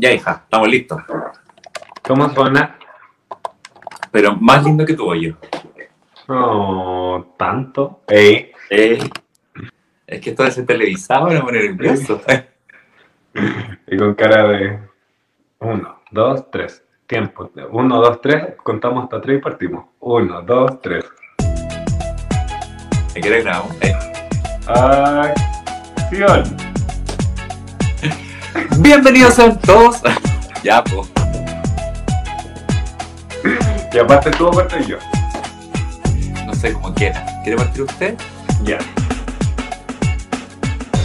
Ya, hija, estamos listos. ¿Cómo suena? Pero más lindo que tu hoyo. No, tanto. Ey. Eh, es que esto de ser televisado me pone nervioso. Y con cara de uno, dos, tres. Tiempo. Uno, dos, tres. Contamos hasta tres y partimos. Uno, dos, tres. ¿Me quieres grabar? Acción. Bienvenidos a todos. ya, pues. Y aparte tú, aparte yo. No sé cómo quiera. ¿Quiere partir usted? Ya.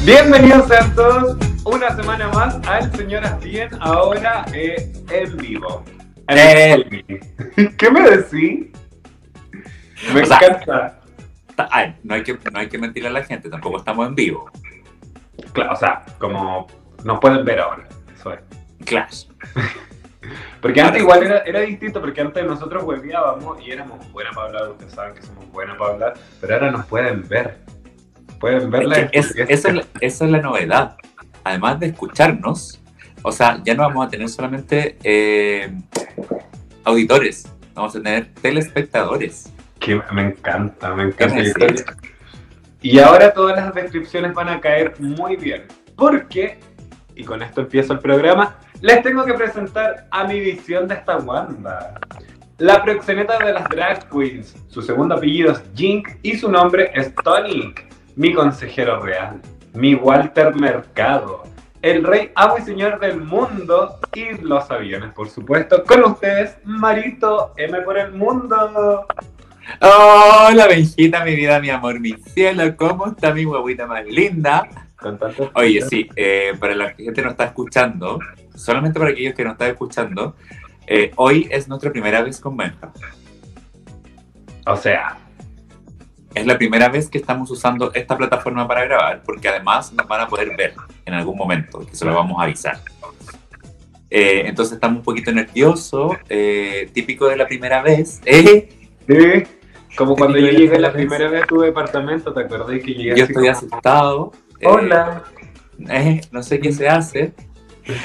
Bienvenidos a todos una semana más al Señoras Bien, ahora eh, en vivo. Eh. ¿Qué me decís? Me O encanta. Ay, no, hay que, no hay que mentirle a la gente, tampoco estamos en vivo. Claro, o sea, como nos pueden ver ahora. Eso es. Clash. Porque antes igual era, era distinto, porque antes nosotros hueveábamos y éramos buenas para hablar, ustedes saben que somos buenas para hablar, pero ahora nos pueden ver. Pueden ver la Es esa, es la, esa es la novedad. Además de escucharnos, o sea, ya no vamos a tener solamente eh, auditores, vamos a tener telespectadores. que me encanta, me ¿Qué encanta. Y ahora todas las descripciones van a caer muy bien. Porque, y con esto empiezo el programa, les tengo que presentar a mi visión de esta Wanda. La proxeneta de las drag queens. Su segundo apellido es Jink y su nombre es Tony. Mi consejero real. Mi Walter Mercado. El rey, amo y señor del mundo y los aviones, por supuesto. Con ustedes, Marito M por el mundo. Hola, Benjita, mi vida, mi amor, mi cielo, ¿cómo está mi huevita más linda? Oye, sí, eh, para la gente que nos está escuchando, solamente para aquellos que nos están escuchando, eh, hoy es nuestra primera vez con Benja. O sea, Es la primera vez que estamos usando esta plataforma para grabar, porque además nos van a poder ver en algún momento, que se lo vamos a avisar. Eh, entonces estamos un poquito nerviosos, eh, típico de la primera vez. Eh, sí, como cuando yo llegué la las primera vez a tu departamento, ¿te acordás que llegué yo estoy como, asustado. Eh, Hola. eh, no sé qué se hace.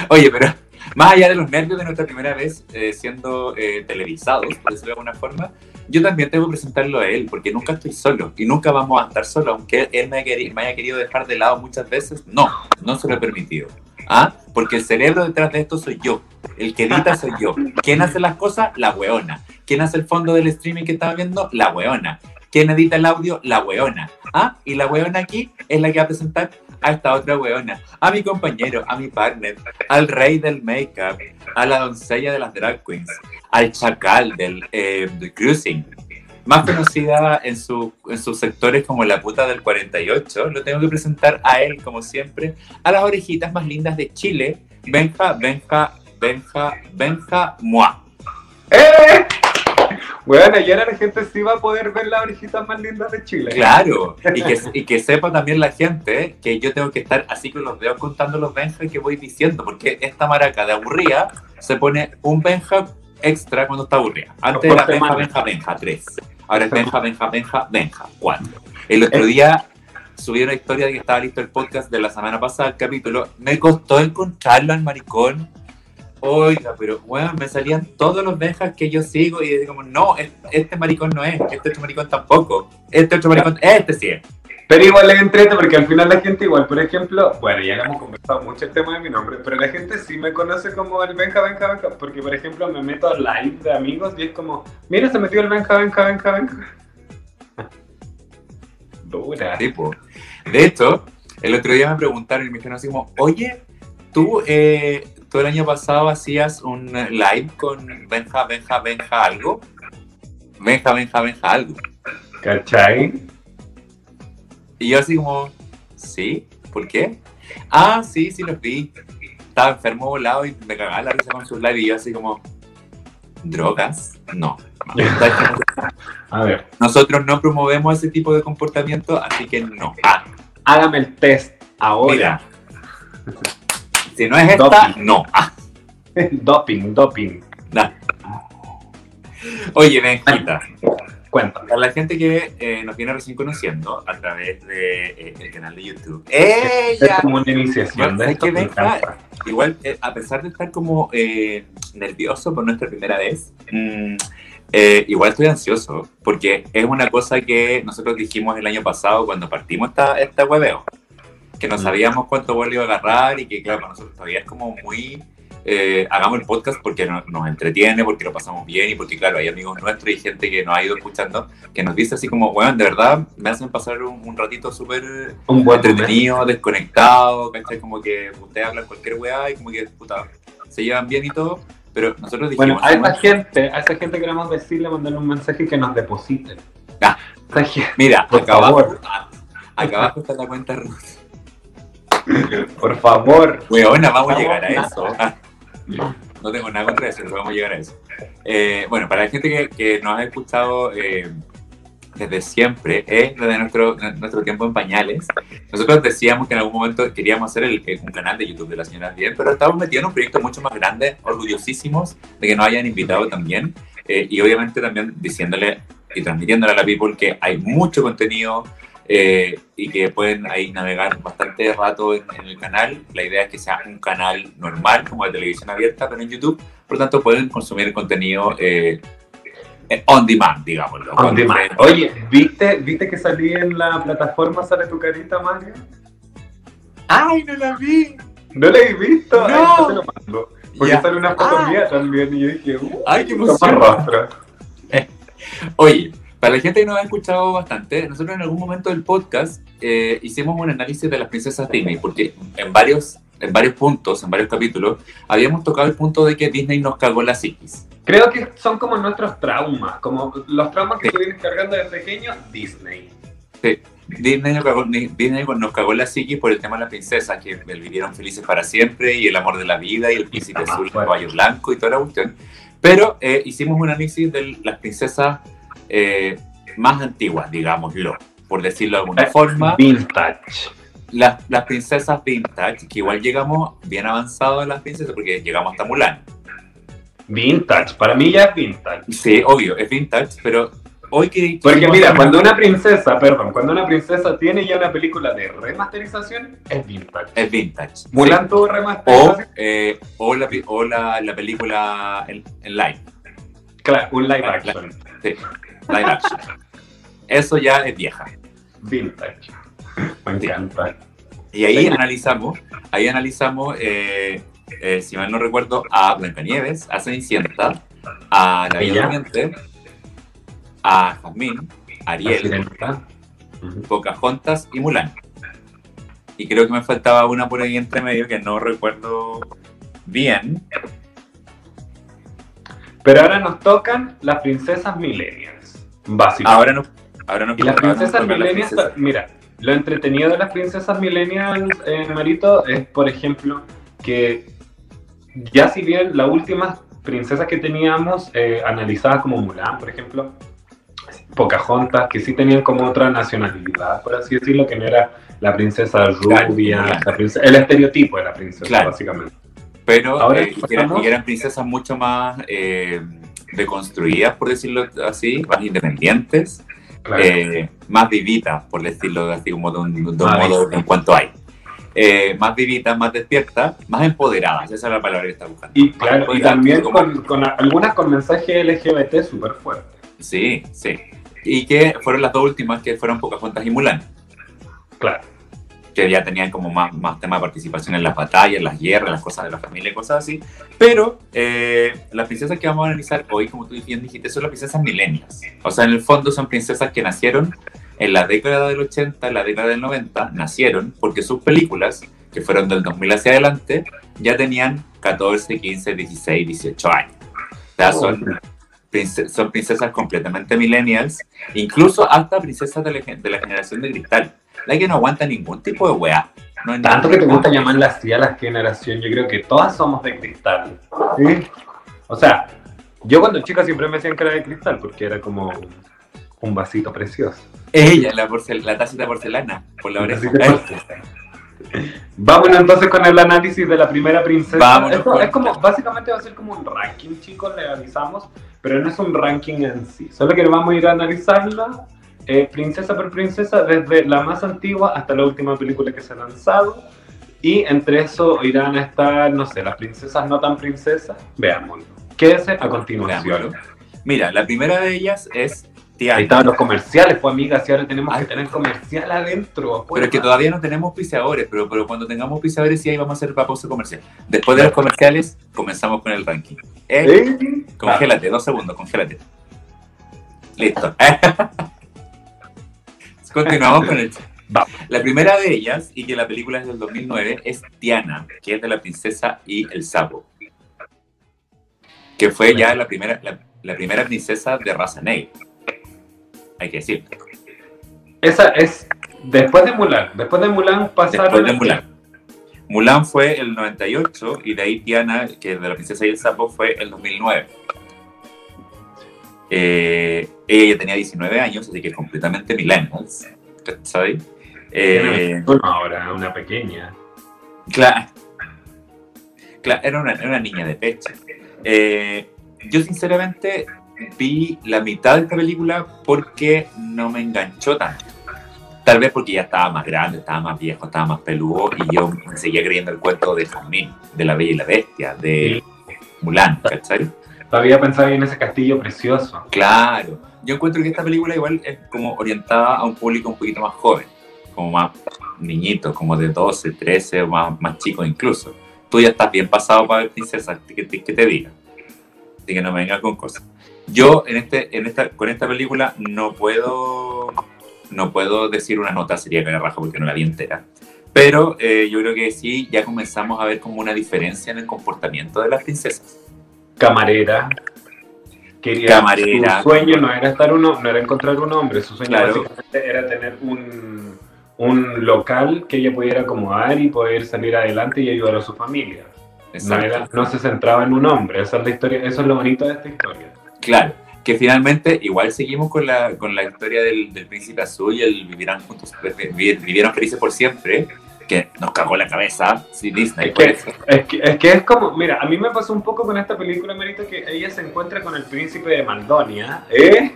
Oye, pero más allá de los nervios de nuestra primera vez eh, siendo eh, televisados, por decirlo de alguna forma, yo también tengo que presentarlo a él, porque nunca estoy solo y nunca vamos a estar solos, aunque él me, haya queri- me haya querido dejar de lado muchas veces. No, no se lo he permitido. ¿Ah? Porque el cerebro detrás de esto soy yo. El que edita soy yo. ¿Quién hace las cosas? La weona. ¿Quién hace el fondo del streaming que estaba viendo? La weona. ¿Quién edita el audio? La weona. ¿Ah? Y la weona aquí es la que va a presentar a esta otra weona, a mi compañero, a mi partner, al rey del make-up, a la doncella de las drag queens, al chacal del eh, cruising, más conocida en, su, en sus sectores como la puta del 48, lo tengo que presentar a él, como siempre, a las orejitas más lindas de Chile, Benja, Benja, Benja, Benja, Mua. ¡Eh! Bueno, y ahora la gente sí va a poder ver las orejitas más lindas de Chile. Claro, y que, y que sepa también la gente que yo tengo que estar así con los dedos contando los Benja que voy diciendo, porque esta maraca de aburrida se pone un Benja extra cuando está aburrida. Antes era Benja, semana. Benja, Benja 3. Ahora es Benja, Benja, Benja, Benja 4. El otro día subí una historia de que estaba listo el podcast de la semana pasada, el capítulo. Me costó encontrarlo al maricón. Oiga, pero bueno, me salían todos los Benjas que yo sigo y como, no, es- este maricón no es, este otro maricón tampoco, este otro maricón, este sí es. Pero igual es entrete porque al final la gente igual, por ejemplo, bueno, ya hemos conversado mucho el tema de mi nombre, pero la gente sí me conoce como el Benja, Benja, Benja, porque por ejemplo me meto a live de amigos y es como, mira, se metió el Benja, Benja, Benja, Benja. Dura. Tipo. De hecho, el otro día me preguntaron y me dijeron así como, oye, tú, eh, tú el año pasado hacías un live con Benja, Benja, Benja algo. Benja, Benja, Benja algo. ¿Cachai? Y yo así como, ¿sí? ¿Por qué? Ah, sí, sí los vi. Estaba enfermo volado y me cagaba la risa con sus live y yo así como, ¿drogas? No. A ver, Nosotros no promovemos ese tipo de comportamiento, así que no. Ah, hágame el test ahora. mira. Si no es esta, Doping. no. Ah, doping, doping. nah. Oye, Benjita, Cuéntame. Para la gente que eh, nos viene recién conociendo a través del de, canal de YouTube. ¡Ella! Es como una iniciación de esto. Que venga, igual, eh, a pesar de estar como eh, nervioso por nuestra primera vez, mmm, eh, igual estoy ansioso, porque es una cosa que nosotros dijimos el año pasado cuando partimos esta, esta webeo, que no sabíamos cuánto vuelo iba a agarrar y que, claro, para nosotros todavía es como muy. Eh, hagamos el podcast porque nos, nos, entretiene, porque lo pasamos bien y porque, claro, hay amigos nuestros y gente que nos ha ido escuchando que nos dice así como, bueno, de verdad me hacen pasar un, un ratito súper entretenido, momento. desconectado, ¿cachai? Como que ustedes hablan cualquier weá y como que, puta, se llevan bien y todo pero nosotros dijimos... Bueno, a esa gente, a esa gente queremos decirle, mandarle un mensaje que nos depositen. Ah, mira, acá abajo, acá abajo está la cuenta Ruth. Por favor. Weona, vamos a llegar a eso. No tengo nada contra eso, pero vamos a llegar a eso. Eh, bueno, para la gente que, que nos ha escuchado eh, desde siempre, es desde nuestro, nuestro tiempo en pañales. Nosotros decíamos que en algún momento queríamos hacer el, un canal de YouTube de las señoras bien, pero estamos metidos en un proyecto mucho más grande, orgullosísimos de que nos hayan invitado también, eh, y obviamente también diciéndole y transmitiéndole a la people que hay mucho contenido eh, y que pueden ahí navegar bastante rato en, en, el canal. La idea es que sea un canal normal, como de televisión abierta, pero en YouTube. Por lo tanto, pueden consumir el contenido eh, on demand, digámoslo. On demand. Oye, ¿viste, ¿viste que salí en la plataforma Sale tu carita, Mario? ¡Ay, no la vi! ¿No la he visto? No. Ay, te lo mando. Porque ya. sale una foto ah. mía también y yo dije, uh, ¡ay, qué emoción! Eh. Oye, para la gente que nos ha escuchado bastante, nosotros en algún momento del podcast eh, hicimos un análisis de las princesas Disney, porque en varios, en varios puntos, en varios capítulos, habíamos tocado el punto de que Disney nos cagó la psiquis. Creo que son como nuestros traumas, como los traumas que sí. tú vienes cargando desde pequeño, Disney. Sí. Disney nos, cagó, Disney nos cagó la psiquis por el tema de la princesa, que vivieron felices para siempre, y el amor de la vida, y el príncipe azul, el caballo blanco, y toda la cuestión. Pero eh, hicimos un análisis de las princesas eh, más antiguas, digámoslo, por decirlo de alguna forma. Vintage. Las, las princesas vintage, que igual llegamos bien avanzados a las princesas, porque llegamos hasta Mulan. Vintage, para mí ya es vintage. Sí, obvio, es vintage, pero hoy que... Porque mira, cuando una princesa, perdón, cuando una princesa tiene ya una película de remasterización, es vintage. Es vintage. Mulan sí. tuvo remasterización. O, eh, o, la, o la, la película en, en, live. Claro, un live action. Sí, live action. Eso ya es vieja. Vintage. Me encanta. Y ahí analizamos, ahí analizamos... Eh, eh, si mal no recuerdo, a Blancanieves, a Cenicienta, a La Bella a Jazmín, Ariel, Pocahontas y Mulan. Y creo que me faltaba una por ahí entre medio que no recuerdo bien. Pero ahora nos tocan las princesas millennials, básicamente. Ahora nos, ahora nos y las princesas millennials, princesas. mira, lo entretenido de las princesas millennials, eh, Marito, es, por ejemplo, que ya si bien la última princesa que teníamos eh, analizadas como Mulan, por ejemplo, Pocahontas, que sí tenían como otra nacionalidad, por así decirlo, que no era la princesa rubia, claro. la princesa, el estereotipo de la princesa, claro. básicamente. Pero Ahora, eh, eran, eran, princesas mucho más eh, deconstruidas, por decirlo así, más independientes, claro. eh, más vivitas, por decirlo así, como de un, de un modo en cuanto hay. Eh, más vivitas, más despiertas, más empoderadas, esa es la palabra que está buscando. Y, claro, y también como... con, con, algunas con mensaje LGBT súper fuerte. Sí, sí. Y que fueron las dos últimas que fueron Pocahontas y Mulan. Claro. Que ya tenían como más, más tema de participación en las batallas, las guerras, las cosas de la familia y cosas así. Pero eh, las princesas que vamos a analizar hoy, como tú bien dijiste, son las princesas milenias. O sea, en el fondo son princesas que nacieron en la década del 80, en la década del 90, nacieron porque sus películas, que fueron del 2000 hacia adelante, ya tenían 14, 15, 16, 18 años. O sea, son, princes, son princesas completamente millennials, incluso hasta princesas de la, de la generación de cristal, la que no aguanta ningún tipo de weá. No Tanto que te gusta llamarla así a la generación, yo creo que todas somos de cristal. ¿Sí? O sea, yo cuando chica siempre me decían que era de cristal porque era como un vasito precioso. Ella, la, porcel la tacita de porcelana, por la oreja. Vámonos entonces con el análisis de la primera princesa. Vámonos Esto es como, básicamente va a ser como un ranking, chicos, le avisamos. pero no es un ranking en sí. Solo que vamos a ir a analizarla eh, princesa por princesa, desde la más antigua hasta la última película que se ha lanzado. Y entre eso irán a estar, no sé, las princesas no tan princesas. Veámoslo. Quédese a continuación. Mira, la primera de ellas es Tiana. Ahí estaban los comerciales, pues amigas, y ahora tenemos que tener comercial adentro. Pero es que todavía no tenemos piseadores, pero, pero cuando tengamos piseadores sí ahí vamos a hacer pausa comercial. Después de los comerciales, comenzamos con el ranking. ¿Eh? ¿Eh? Congélate, dos segundos, congélate. Listo. Continuamos con el La primera de ellas, y que la película es del 2009, es Tiana, que es de la princesa y el sapo. Que fue ya la primera, la, primera princesa de raza negra. Hay que decir. Esa es después de Mulan. Después de Mulan pasaron. Después de Mulan. Mulan fue el 98 y de ahí Tiana, que es de la princesa y el sapo, fue el 2009. Eh, ella ya tenía 19 años, así que completamente millennials, ¿sabes? Eh, ahora, una pequeña. Claro, claro era, una, niña de pecho. Eh, yo sinceramente vi la mitad de esta película porque no me enganchó tanto. Tal vez porque ya estaba más grande, estaba más viejo, estaba más peludo y yo me seguía creyendo el cuento de Jamín, de la Bella y la Bestia, de Mulan, ¿cachai? Todavía pensaba en ese castillo precioso. Claro. Yo encuentro que esta película igual es como orientada a un público un poquito más joven, como más niñitos, como de 12, 13 o más, más chicos incluso. Tú ya estás bien pasado para ver princesa, que te, que te diga. Así que no me vengas con cosas. Yo en este, en esta, con esta película no puedo, no puedo decir una nota, sería que raja porque no la vi entera. Pero eh, yo creo que sí, ya comenzamos a ver como una diferencia en el comportamiento de las princesas camarera. Quería, camarera. Su sueño no era estar uno, no era encontrar un hombre, su sueño básicamente era tener un, un, local que ella pudiera acomodar y poder salir adelante y ayudar a su familia. No, no, se centraba en un hombre, esa es la historia, eso es lo bonito de esta historia. Claro, que finalmente igual seguimos con la, con la historia del, del príncipe azul y el vivirán juntos, vivieron felices por siempre, que nos cagó la cabeza, sí, Disney. Es que, es que, es que, es como, mira, a mí me pasó un poco con esta película, Merita, que ella se encuentra con el príncipe de Maldonia, ¿eh?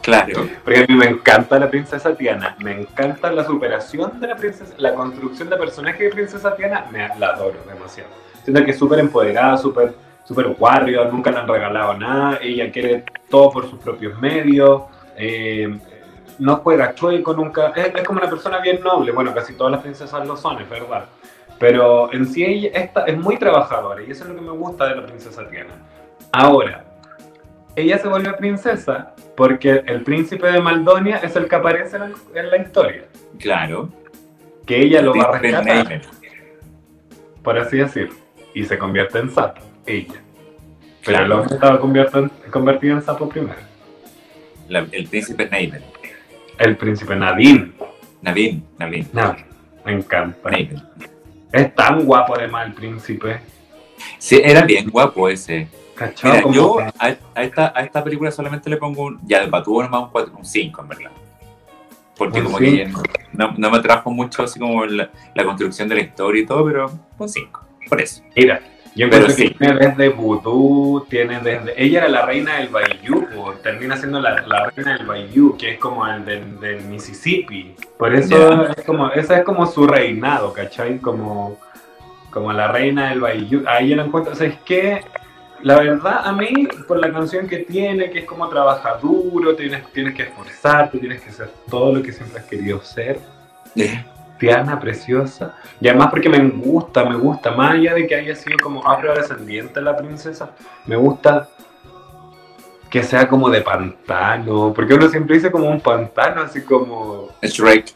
Claro. Porque a mí me encanta la princesa Tiana, me encanta la superación de la princesa, la construcción de personaje de princesa Tiana, me la adoro demasiado. Siento que es súper empoderada, súper super warrior, nunca le han regalado nada, ella quiere todo por sus propios medios. Eh, no juega chueco nunca, es, como una persona bien noble, bueno, casi todas las princesas lo son, es verdad. Pero en sí ella esta es muy trabajadora y eso es lo que me gusta de la princesa Tiana. Ahora, ella se vuelve princesa porque el príncipe de Maldonia es el que aparece en, la historia. Claro. Que ella lo va a rescatar. Por así decir. Y se convierte en sapo, ella. Pero el hombre estaba convertido en, sapo primero. el príncipe Neymar. El príncipe Nadine. Nadine, Nadine. me encanta. Es tan guapo además el príncipe. Sí, era bien guapo ese. Mira, yo a, esta, a esta película solamente le pongo un. Ya, de Patúo nomás un 5, en verdad. Porque como que no, no, me trajo mucho así como la, la, construcción de la historia y todo, pero un 5. Por eso. Mira, yo creo que tiene desde Voodoo, tiene desde... Ella era la reina del Bayou, termina siendo la, reina del Bayou, que es como el del, Mississippi. Por eso es como, esa es como su reinado, ¿cachai? Como, como la reina del Bayou. Ahí yo la encuentro, o sea, es que la verdad a mí, por la canción que tiene, que es como trabaja duro, tienes, tienes que esforzarte, tienes que ser todo lo que siempre has querido ser. Tiana, preciosa. Y además porque me gusta, me gusta, más allá de que haya sido como afrodescendiente la princesa, me gusta que sea como de pantano, porque uno siempre dice como un pantano, así como... Shrek.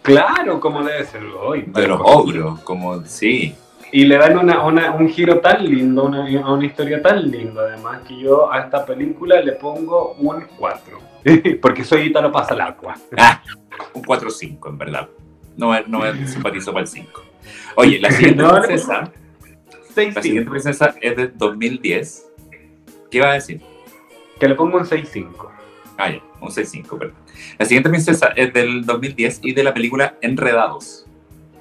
Claro, como debe ser hoy. De los ogros, como, sí. Y le dan una, un giro tan lindo, una, una historia tan linda, además, que yo a esta película le pongo un 4. porque soy Italo pasa el agua. Ah, un 4-5, en verdad no, no me simpatizo para el 5. Oye, la siguiente princesa. la siguiente princesa es de 2010. ¿Qué va a decir? Que le pongo un 6-5. Ah, ya, un 6-5, perdón. La siguiente princesa es del 2010 y de la película Enredados.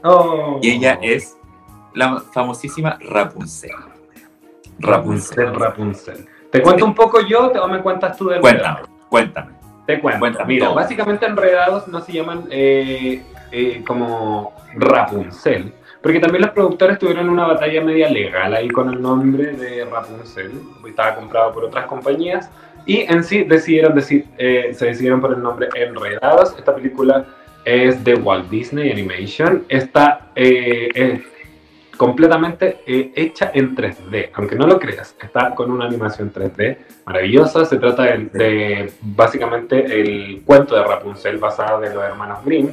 Oh. Y ella es la famosísima Rapunzel. Rapunzel, Rapunzel. ¿Te cuento un poco yo o me cuentas tú del Cuéntame, cuéntame. Te cuento. Cuéntame Mira, todo. básicamente enredados no se llaman eh, eh, como Rapunzel. Porque también los productores tuvieron una batalla media legal ahí con el nombre de Rapunzel. Estaba comprado por otras compañías. Y en sí decidieron decir, eh, se decidieron por el nombre Enredados. Esta película es de Walt Disney Animation. Está eh, eh, completamente eh, hecha en 3D, aunque no lo creas. Está con una animación 3D maravillosa. Se trata de, de básicamente el cuento de Rapunzel basado de los hermanos Grimm.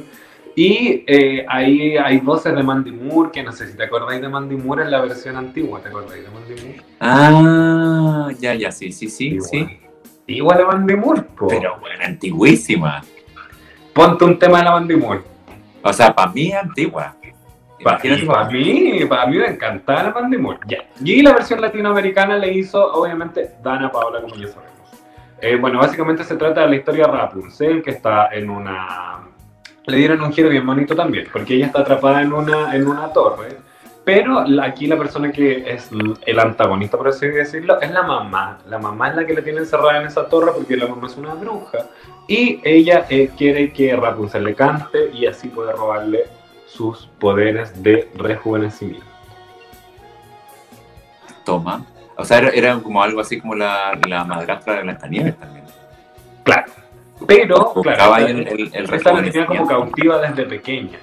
Y eh, ahí hay voces de Mandy Moore, que no sé si te acordáis de Mandy Moore en la versión antigua. ¿Te acordáis de Mandy Moore? Ah, ya, ya, sí, sí, sí, sí. Igual a Mandy Moore, po. Pero bueno, antiguísima. Ponte un tema de la Mandy Moore. O sea, para mí es antigua. Para Imagínate. mí, para mí me encantaba la Mandy Moore. Ya. Y la versión latinoamericana le hizo, obviamente, Dana Paola, como ya sabemos. Eh, bueno, básicamente se trata de la historia de Rapunzel, que está en una... Le dieron un giro bien bonito también, porque ella está atrapada en una, en una torre. Pero aquí la persona que es el antagonista, por así decirlo, es la mamá. La mamá es la que la tiene encerrada en esa torre porque la mamá es una bruja. Y ella eh, quiere que Rapunzel le cante y así puede robarle sus poderes de rejuvenecimiento. Toma. O sea, era, era como algo así como la, la madrastra de Blancanieves también. Claro. Pero, claro, el, el, el tenía como cautiva desde pequeña.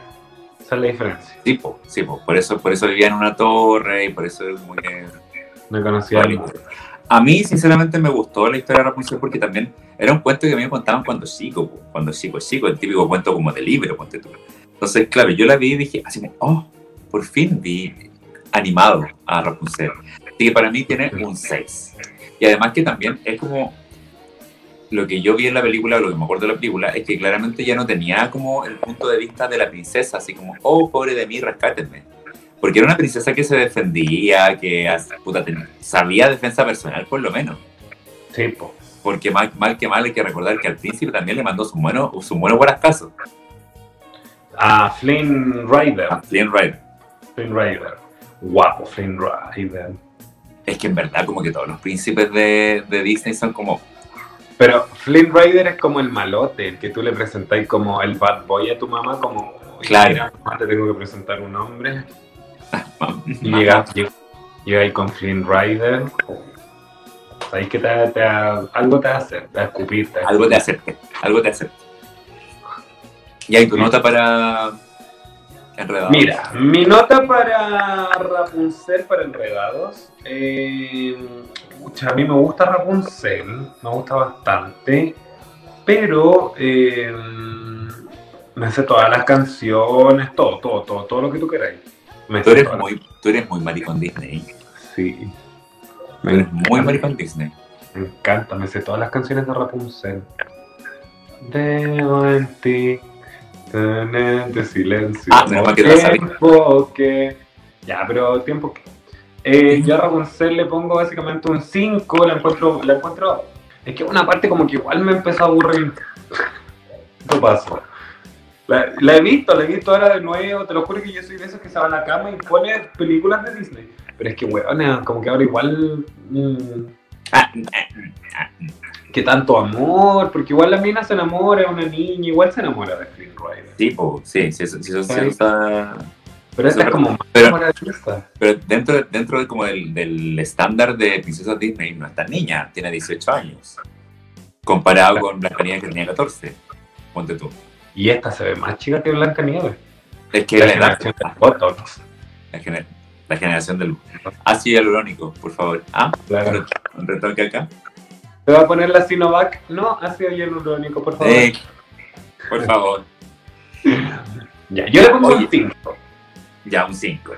Esa es la diferencia. Sí, po, sí, po. por eso, por eso vivía en una torre y por eso es muy No conocía. A mí, sinceramente, me gustó la historia de Rapunzel porque también era un cuento que a mí me contaban cuando chico, cuando chico, chico, el típico cuento como de libro, ponte tú. Entonces, claro, yo la vi y dije, así como, oh, por fin vi animado a Rapunzel. Así que para mí tiene un 6. Y además que también es como lo que yo vi en la película, lo que me acuerdo de la película, es que claramente ya no tenía como el punto de vista de la princesa, así como, oh, pobre de mí, rescátenme. Porque era una princesa que se defendía, que puta, ten- sabía defensa personal por lo menos. Sí, po. Porque mal, mal que mal hay que recordar que al príncipe también le mandó su bueno, su bueno caso A Flynn Rider. a Flynn Rider. Flynn Rider. Guapo, Flynn Rider. Es que en verdad como que todos los príncipes de, de Disney son como... Pero Flynn Rider es como el malote, el que tú le presentáis como el bad boy a tu mamá, como, "Oye, Claro. mira, mamá, te tengo que presentar un hombre. "Mam- Y mamá". llega, ahí con Flynn Rider. Sabéis que te, te- algo te hacer, te escupir. te Algo te acepte, algo te acepte. Y ahí tu nota para... Enredados. Mira, mi nota para Rapunzel, para Enredados. Eh, pucha, a mí me gusta Rapunzel, me gusta bastante, pero eh, me sé todas las canciones, todo, todo, todo, todo lo que tú queráis. Me Tú eres muy, tú eres muy maricón Disney. Sí. Tú eres muy maricón Disney. Me encanta, me sé todas las canciones de Rapunzel. Debo en ti de silencio. Ah, que la sabía. tiempo que. Ya, pero tiempo que. Eh, yo a Rapunzel le pongo básicamente un 5, la encuentro, la encuentro. Es que una parte como que igual me empezó a aburrir. Esto pasó. La, la he visto, la he visto ahora de nuevo. Te lo juro que yo soy de esos que se van a la cama y pone películas de Disney. Pero es que, weón, como que ahora igual. mm, Ah, ah, ah, que tanto amor, porque igual la mina se enamora, es una niña, igual se enamora de Flynn Rider. Sí, po, sí, sí, eso, sí, eso- sí, Sí. eso está... Pero esta es como más pero-. Pero dentro, de- dentro de como del, del estándar de princesas Disney no es tan niña, tiene 18 años. Comparado con Blancanieves que tenía 14. Ponte tú. Y esta se ve más chica que Blanca Nieves. Es que La la, edad, generación de Botox. la, gener- la generación del ácido hialurónico, por favor. Ah, Claro. un retoque acá. ¿Te va a poner la Sinovac? No, ácido hialurónico, por favor. Eh, por favor. Ya, yo le pongo un 5. Ya, un 5.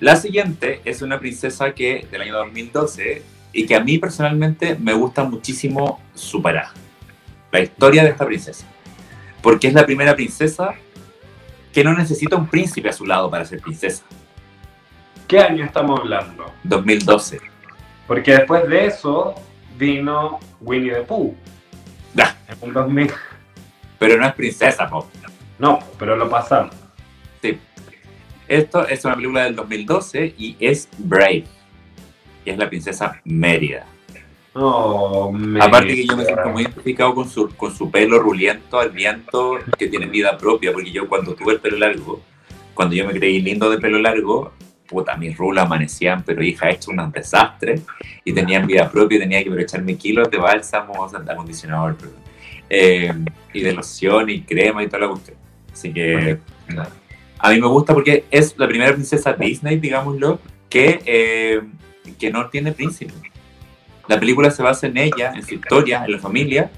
La siguiente es una princesa que del año 2012 y que a mí personalmente me gusta muchísimo su. La historia de esta princesa. Porque es la primera princesa que no necesita un príncipe a su lado para ser princesa. ¿Qué año estamos hablando? 2012. Porque después de eso vino Winnie the Pooh. Ya. En un 2000. Pero no es princesa, po. No, pero lo pasamos. Esto es una película del 2012 y es Brave. Y es la princesa Mérida. Oh, Aparte que yo me siento muy identificado con su, con su pelo ruliento al viento, que tiene vida propia, porque yo cuando tuve el pelo largo, cuando yo me creí lindo de pelo largo, puta, mis rulas amanecían, pero hija, hecho un desastre, y tenían vida propia, y tenía que aprovecharme kilos de bálsamo, de acondicionador, eh, y de loción y crema y toda la cuestión. Así que a mí me gusta porque es la primera princesa Disney, digámoslo, que, eh, que no tiene príncipe. La película se basa en ella, en su historia, en la familia,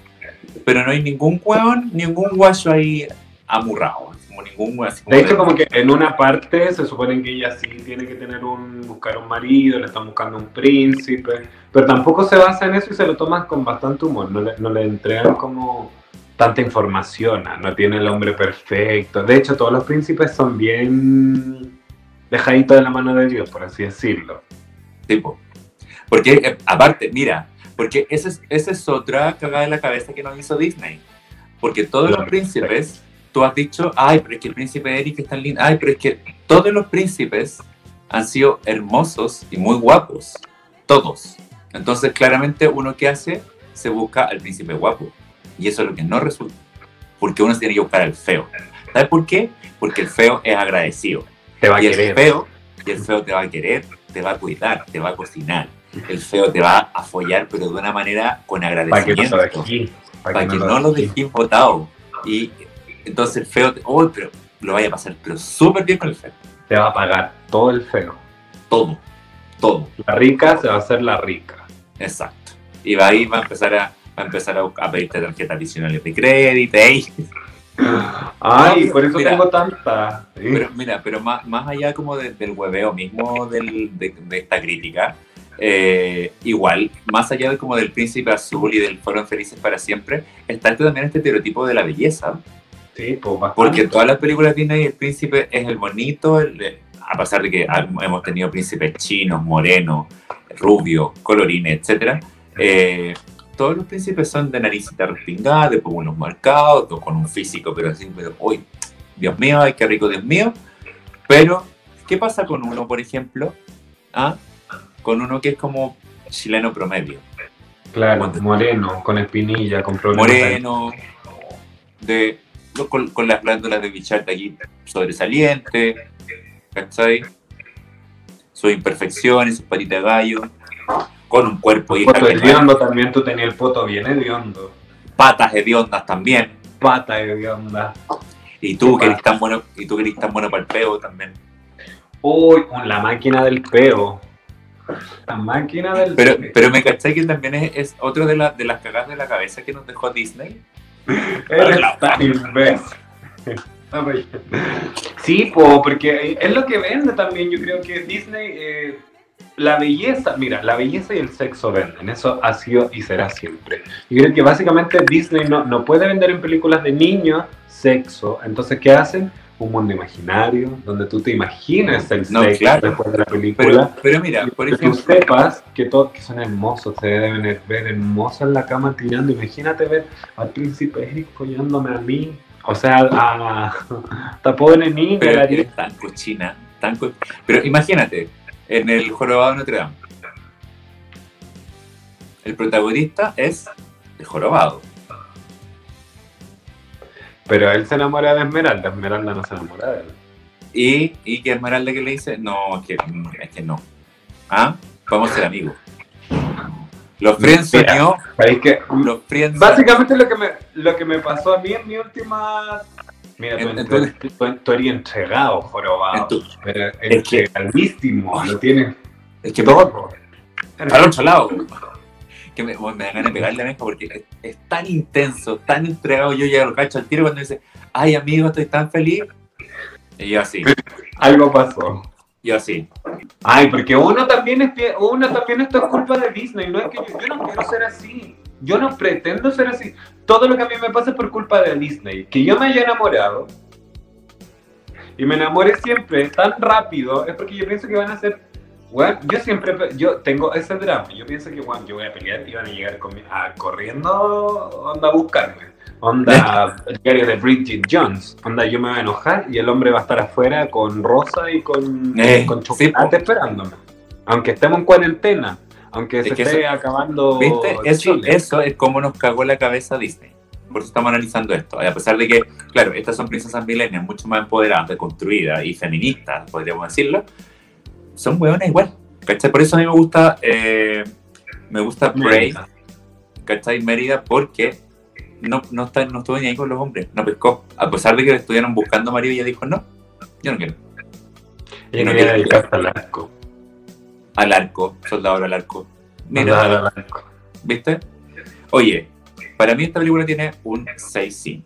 pero no hay ningún hueón, ningún guayo ahí amurrado. Como ningún así de hecho, como que en una parte se supone que ella sí tiene que tener un, buscar un marido, le están buscando un príncipe, pero tampoco se basa en eso y se lo toman con bastante humor, no le, no le entregan como tanta información, no tiene el hombre perfecto. De hecho, todos los príncipes son bien dejaditos de la mano de Dios, por así decirlo. Tipo. Porque, eh, aparte, mira, porque esa es, esa es otra cagada de la cabeza que nos hizo Disney. Porque todos los príncipes, tú has dicho, ay, pero es que el príncipe Eric es tan lindo. Ay, pero es que todos los príncipes han sido hermosos y muy guapos. Todos. Entonces, claramente, uno que hace, se busca al príncipe guapo. Y eso es lo que no resulta. Porque uno se tiene que buscar al feo. ¿Sabes por qué? Porque el feo es agradecido. Te va a y querer. El feo, y el feo te va a querer, te va a cuidar, te va a cocinar. El feo te va a follar, pero de una manera con agradecimiento. Para que, para que, no, lo dejes botado. Y entonces el feo, te, oh, pero lo vaya a pasar, pero súper bien con el feo. Te va a pagar todo el feo. Todo, todo. La rica se va a hacer la rica. Exacto. Y va ahí va a empezar a a empezar a, pedirte tarjetas adicionales de crédito. Ay, por eso tengo tanta. Pero mira, pero más, más allá como del hueveo mismo del, de, esta crítica, eh, igual, más allá de como del príncipe azul y del fueron felices para siempre, está este también este estereotipo de la belleza. Sí, pues Porque todas las películas de Disney el príncipe es el bonito, a pesar de que hemos tenido príncipes chinos, morenos, rubios, colorines, etc todos los príncipes son de naricita respingada, de unos marcados, con un físico, pero así, pero, uy, Dios mío, ay, qué rico, Dios mío. Pero, ¿qué pasa con uno, por ejemplo? ¿Ah? Con uno que es como chileno promedio. Claro, moreno, con espinilla, con problemas. Moreno, de, con, con, las glándulas de Bichart aquí sobresaliente, ¿cachai? Sus imperfecciones, sus patitas de gallo con un cuerpo y hediondo también, tú tenías el poto bien hediondo. Patas hediondas también. Patas hediondas. Y tú que eres tan bueno, y tú que tan bueno para el peo también. Uy, con la máquina del peo. La máquina del pero, peo. Pero me caché que también es, es otro de, de las cagadas de la cabeza que nos dejó Disney. Eres tan imbécil. Sí, porque es lo que vende también. Yo creo que Disney eh, la belleza, mira, la belleza y el sexo venden, eso ha sido y será siempre. Yo creo que básicamente Disney no, no puede vender en películas de niños sexo, entonces ¿qué hacen? Un mundo imaginario, donde tú te imaginas el sexo después de la película. Pero, mira, por ejemplo... Que sepas que todos que son hermosos, se deben ver hermosos en la cama tirando. Imagínate ver al príncipe Eric follándome a mí. O sea, a, a, pobre niña. Pero tan cochina, tan Pero imagínate, en el jorobado de Notre Dame. El protagonista es el jorobado. Pero él se enamora de Esmeralda, Esmeralda no se enamora de él. ¿Y, y que Esmeralda que le dice? No, es que, es que no. ¿Ah? Vamos a ser amigos. Los friends soñó. Que, los friends básicamente lo que, me, lo que me pasó a mí en mi última Mira, tú, Entonces, tú, eres entregado, jorobado. entregadísimo, lo tienes. Es que todo. Al otro lado. Que me, me da ganas de pegarle a porque es, tan intenso, tan entregado. Yo ya lo cacho al tiro cuando dice, ay amigo, estoy tan feliz. Y yo así. Algo pasó. Yo así. Ay, porque uno también es uno también esto es culpa de Disney, no es que yo, yo no quiero ser así. Yo no pretendo ser así. Todo lo que a mí me pasa es por culpa de Disney. Que yo me haya enamorado y me enamore siempre tan rápido es porque yo pienso que van a ser. Bueno, yo siempre yo tengo ese drama. Yo pienso que bueno, yo voy a pelear y van a llegar corriendo onda a buscarme. Onda el diario de Bridget Jones. Onda yo me voy a enojar y el hombre va a estar afuera con rosa y con, eh, con chocolate esperándome. Aunque estemos en cuarentena Aunque Es se que esté eso- acabando. ¿Viste? Eso, Chile. eso es como nos cagó la cabeza Disney. Por eso estamos analizando esto. A pesar de que, claro, estas son princesas milenias mucho más empoderadas, deconstruidas y feministas, podríamos decirlo, son hueonas igual. ¿Cachai? Por eso a mí me gusta, eh, me gusta Prey. ¿cachai? Mérida, porque no, no, está, no estuvo ni ahí con los hombres, no pescó. A pesar de que le estuvieron buscando marido, ella dijo, no, yo no quiero. Ella no quería dedicarse al arco. Al arco, soldado al arco. Mira, al arco. ¿viste? Oye, para mí esta película tiene un 6-5.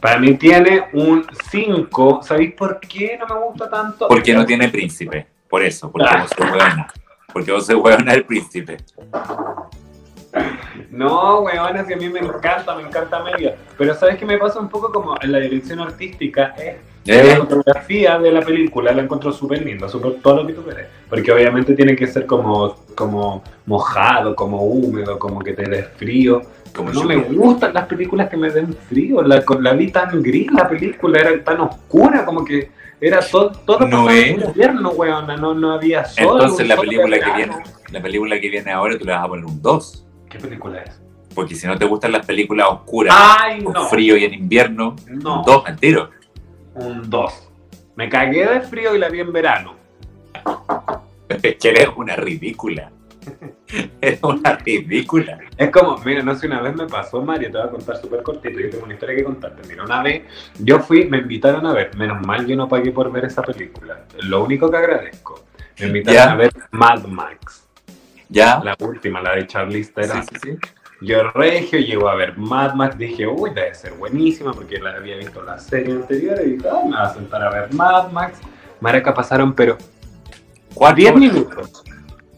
Para mí tiene un 5. ¿Sabéis por qué no me gusta tanto? Porque no tiene príncipe. Por eso, porque Ah. vos sos hueona. Porque vos sos hueona el príncipe. No, weona, si a mí me encanta, me encanta Mérida. Pero ¿sabes qué me pasa un poco como en la dirección artística? Es La ¿Eh? fotografía de la película la encuentro súper linda, súper todo lo que tú quieres. Porque obviamente tiene que ser como, como mojado, como húmedo, como que te des frío. Como no me gustan las películas que me den frío. La, la vi tan gris, la película era tan oscura, como que era todo, todo No era. invierno, weona, no, no había sol. Entonces la película que viene, la película que viene ahora tú le vas a poner un 2. ¿Qué película es? Porque si no te gustan las películas oscuras, Ay, con no. frío y en invierno, No. un 2 al tiro. Un 2. Me cagué de frío y la vi en verano. Es que eres una ridícula. Eres una ridícula. Es como, mira, no sé, una vez me pasó, Mario, te voy a contar súper cortito, yo tengo una historia que contarte. Mira, una vez yo fui, me invitaron a ver, menos mal yo no pagué por ver esa película, lo único que agradezco. Me invitaron Ya. a ver Mad Max, ¿Ya? la última, la de Charlize Theron. Sí, sí, sí. Yo regio, llego a ver Mad Max, dije, uy, debe ser buenísima, porque la había visto la serie anterior, y dije, ah, me voy a sentar a ver Mad Max. Maraca pasaron, pero ¿Cuánto? 10 minutos.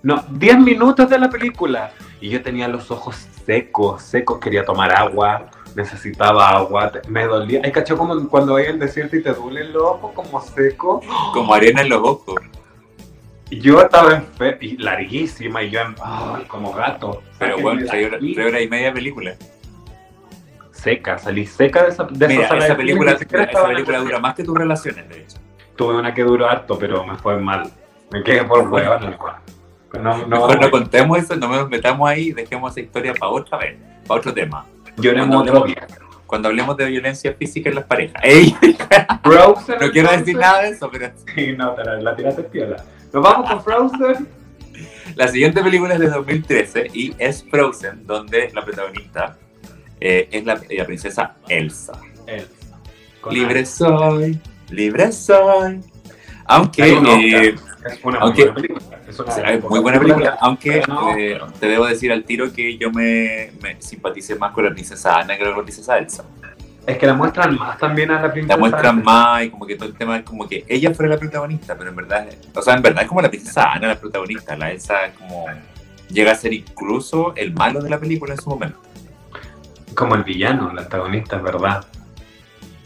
No, 10 minutos de la película. Y yo tenía los ojos secos, secos, quería tomar agua, necesitaba agua, me dolía. Ay, cacho, como cuando vais al desierto y te duelen los ojos como seco. Como arena en los ojos. Y yo estaba enfermo, y larguísima, y yo en- como gato. Pero bueno, tres horas, y media película. Seca, salí seca de esa, de Mira, esa película, esa película el- dura más que tus relaciones, de hecho. Tuve una que duró harto, pero me fue mal. Me quedé por huevón. No, no, Mejor no no, contemos eso, no nos metamos ahí, dejemos esa historia para otra vez, para otro tema. lloremos cuando hablemos-. Cuando hablemos de violencia física en las parejas. ¡Ey! No quiero decir nada de eso, pero Sí, no, te la, la tiraste piola. Nos vamos con Frozen. la siguiente película es de 2013 y es Frozen, donde la protagonista eh, es la, la princesa Elsa. Elsa. Libre Anne. soy, libre soy. Aunque eh. Es una aunque- muy buena película. Es una muy buena película, aunque No. eh, te debo decir al tiro que yo me, me simpaticé más con la princesa Ana que con la princesa Elsa. Es que la muestran más también a la princesa. La muestran más y como que todo el tema es como que ella fuera la protagonista, pero en verdad, o sea, en verdad es como la princesa Ana la protagonista, la Elsa es como llega a ser incluso el malo de la película en su momento. Como el villano, el antagonista, es verdad.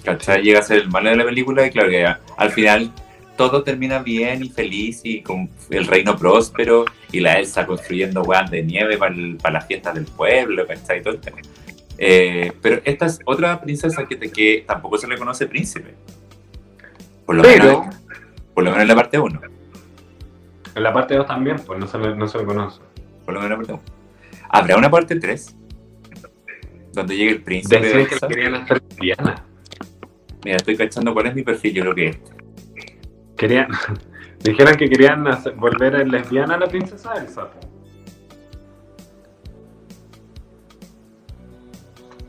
¿Cachai? Llega a ser el malo de la película y claro que al final todo termina bien y feliz y con el reino próspero y la Elsa construyendo weas de nieve para, las fiestas del pueblo, ¿cachai? Todo el tema. Eh, pero esta es otra princesa que, te- que tampoco se le conoce príncipe. Por lo, Pero menos, por lo menos en la parte 1. en la parte 2 también, pues no se le, no se le conoce. Por lo menos en la parte 1. ¿Habrá una parte 3? Donde llegue el príncipe de Decían que querían hacer lesbiana. Mira, estoy cachando cuál es mi perfil, yo creo que es. Querían, dijeron que querían hacer- volver a lesbiana a la princesa Elsa. po.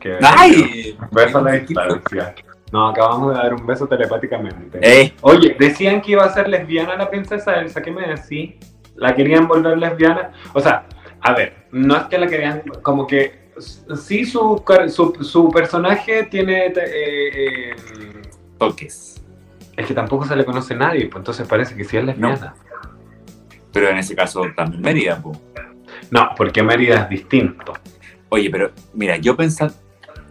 Que- ¡Ay! Beso a la distancia. No, acabamos de dar un beso telepáticamente. ¡Ey! Oye, decían que iba a ser lesbiana la princesa Elsa, ¿qué me decís? ¿La querían volver lesbiana? O sea, a ver, no es que la querían, como que sí su, su, su personaje tiene... eh, eh, Toques. es que tampoco se le conoce a nadie, pues entonces parece que sí es lesbiana. Pero en ese caso también Mérida, po. No, porque Mérida es distinto. Oye, pero mira, yo pensando,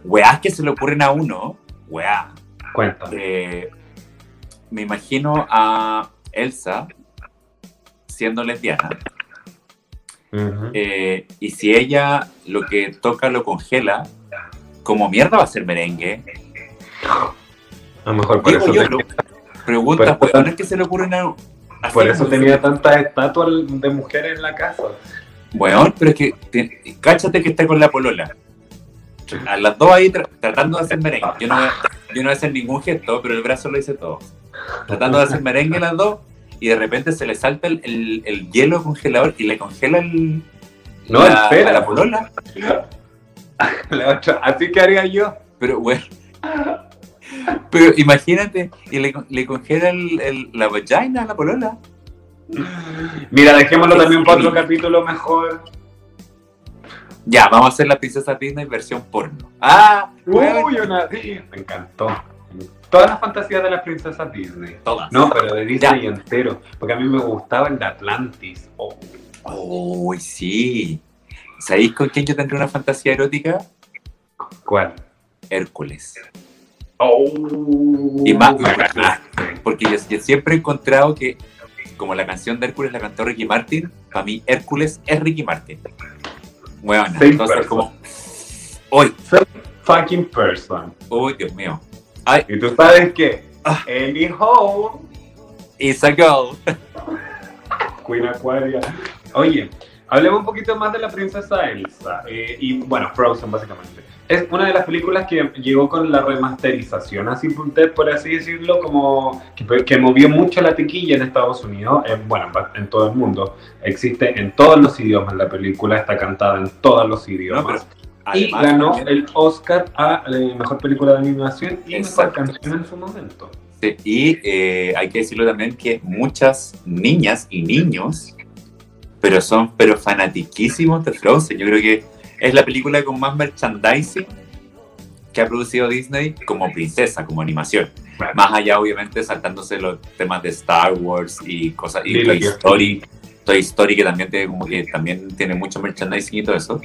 weás que se le ocurren a uno, weá. Cuéntame. eh, me imagino a Elsa siendo lesbiana. Eh, y si ella lo que toca lo congela, como mierda va a ser merengue. a lo mejor por Digo eso yo, te- pero- preguntas, Pero- weones que se le ocurren a Así Por eso tenía tantas estatuas de mujeres en la casa. Weón, pero es que, te- cáchate que está con la polola. A las dos ahí tra- tratando de hacer merengue. Yo no, voy a, yo no voy a hacer ningún gesto, pero el brazo lo hice todo. Tratando de hacer merengue las dos, y de repente se le salta el, el- el hielo congelador y le congela el, No, la, espera. a la polola. La otra, así que haría yo. Pero, bueno. Pero imagínate, y le, le congela el, el- la vagina a la polola. Mira, dejémoslo también para otro capítulo mejor. Ya, vamos a hacer la princesa Disney versión porno. Ah. Uy, una... Me encantó. Todas las fantasías de las princesas Disney. Todas. No, pero de Disney entero. Porque a mí me gustaba el de Atlantis. Oh. Uy, sí. ¿Sabéis con quién yo tendría una fantasía erótica? ¿Cuál? Hércules. Oh. Y más- Porque yo, yo siempre he encontrado que, como la canción de Hércules la cantó Ricky Martin, para mí Hércules es Ricky Martin. Bueno, Same entonces person. como... Uy, Fucking person. uy, Dios mío. Ay, Y tú sabes que Ah. Ellie Ho, it's a girl. Queen Aquaria. Oye, hablemos un poquito más de la princesa Elsa. eh, y bueno, Frozen básicamente. Es una de las películas que llegó con la remasterización, así por por así decirlo, como que, que movió mucho la tequilla en Estados Unidos, en, bueno, en todo el mundo. Existe en todos los idiomas la película, está cantada en todos los idiomas. No, y ganó también- el Oscar a eh, Mejor Película de Animación y Mejor. Canción en su momento. Sí, y eh, hay que decirlo también que muchas niñas y niños, pero son pero fanatiquísimos de Frozen. Yo creo que es la película con más merchandising que ha producido Disney como princesa, como animación. Más allá, obviamente, saltándose los temas de Star Wars y cosas, y Toy. Story, Toy Story que también tiene como que también tiene mucho merchandising y todo eso.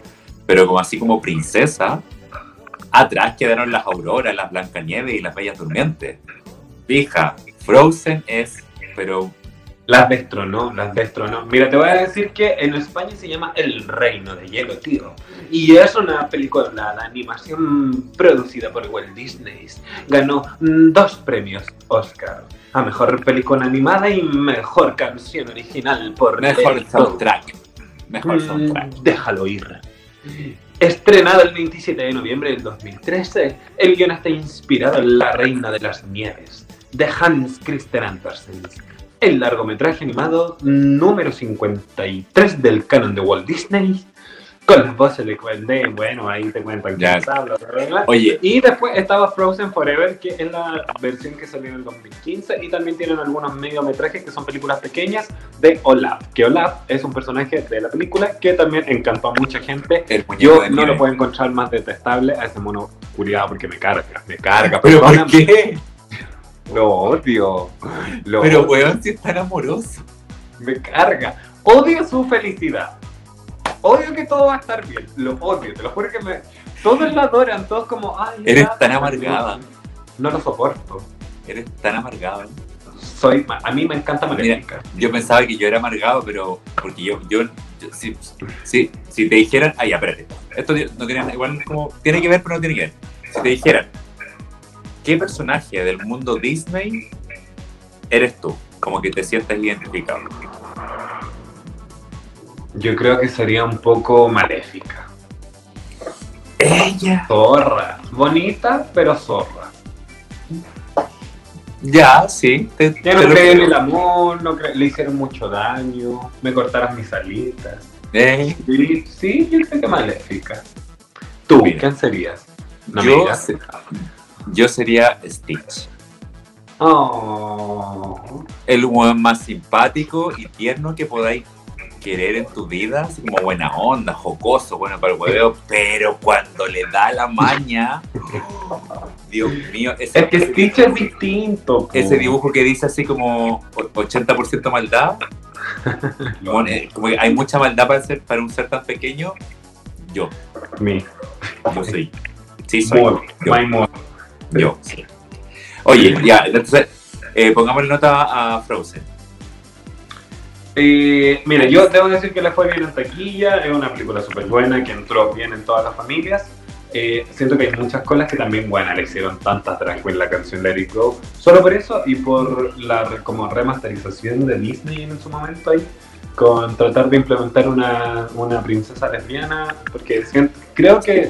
Pero como así como princesa, atrás quedaron las Auroras, las Blancanieves y las Bellas Durmientes. Fija, Frozen es, pero Las destronó, las destronó. Mira, te voy a decir que en España se llama El Reino de Hielo, tío. Y es una película de animación producida por Walt Disney. Ganó mm, dos premios Oscar. A Mejor Película Animada y Mejor Canción Original por mejor soundtrack. Mejor Mm, soundtrack. Déjalo ir. Estrenado el 27 de noviembre del 2013, el guion está inspirado en La Reina de las Nieves, de Hans Christian Andersen. El largometraje animado número 53 del canon de Walt Disney, con las voces de de, bueno, ahí te cuentan Ya. quién habla, bla, bla, bla. Oye, Y después estaba Frozen Forever, que es la versión que salió en el 2015, y también tienen algunos mediometrajes que son películas pequeñas de Olaf, que Olaf es un personaje de la película que también encantó a mucha gente. el Yo no nieve. lo puedo encontrar más detestable a ese mono curiado porque me carga, me carga, ¿Pero por qué? Lo odio, lo Pero odio, weón, si es tan amoroso. me carga, odio su felicidad. Odio que todo va a estar bien, lo odio, te lo juro que me... Todos lo adoran, todos como, ay, Eres tan amargada. No lo soporto. Eres tan amargado. soy a mí me encanta Maléfica. Yo pensaba que yo era amargado, pero porque yo, yo, yo- si, si, si te dijeran, ay, espérate, esto no tiene igual como, tiene que ver, pero no tiene que ver. Si te dijeran, ¿qué personaje del mundo Disney eres tú? Como que te sientas identificado. Yo creo que sería un poco Maléfica. Ella. Zorra. Bonita, pero zorra. Ya, sí. Te, Ya no creo en el amor, no le hicieron mucho daño, me cortaron mis alitas. Eh, Sí, sí, yo creo que Maléfica. ¿Tú, Mira. quién serías? ¿Una yo, yo sería Stitch. Oh. el weón más simpático y tierno que podáis querer en tu vida, así como buena onda, jocoso, bueno para el hueveo, pero cuando le da la maña, Dios mío, ese, Es que ese Stitch es distinto. ese dibujo que dice así como o- 80% maldad, bueno, eh, como que hay mucha maldad para ser para un ser tan pequeño, yo, Mi. yo soy, sí soy, More. yo, My more. Yo, sí. Oye, ya, entonces, eh, pongámosle nota a Frozen. Eh, mira, yo debo decir que le fue bien en taquilla, es una película súper buena que entró bien en todas las familias. eh, siento que hay muchas colas que también, bueno, le hicieron tantas drag queen la canción Let It Go. Solo por eso y por la como remasterización de Disney en su momento ahí, con tratar de implementar una, una princesa lesbiana, porque siento- creo que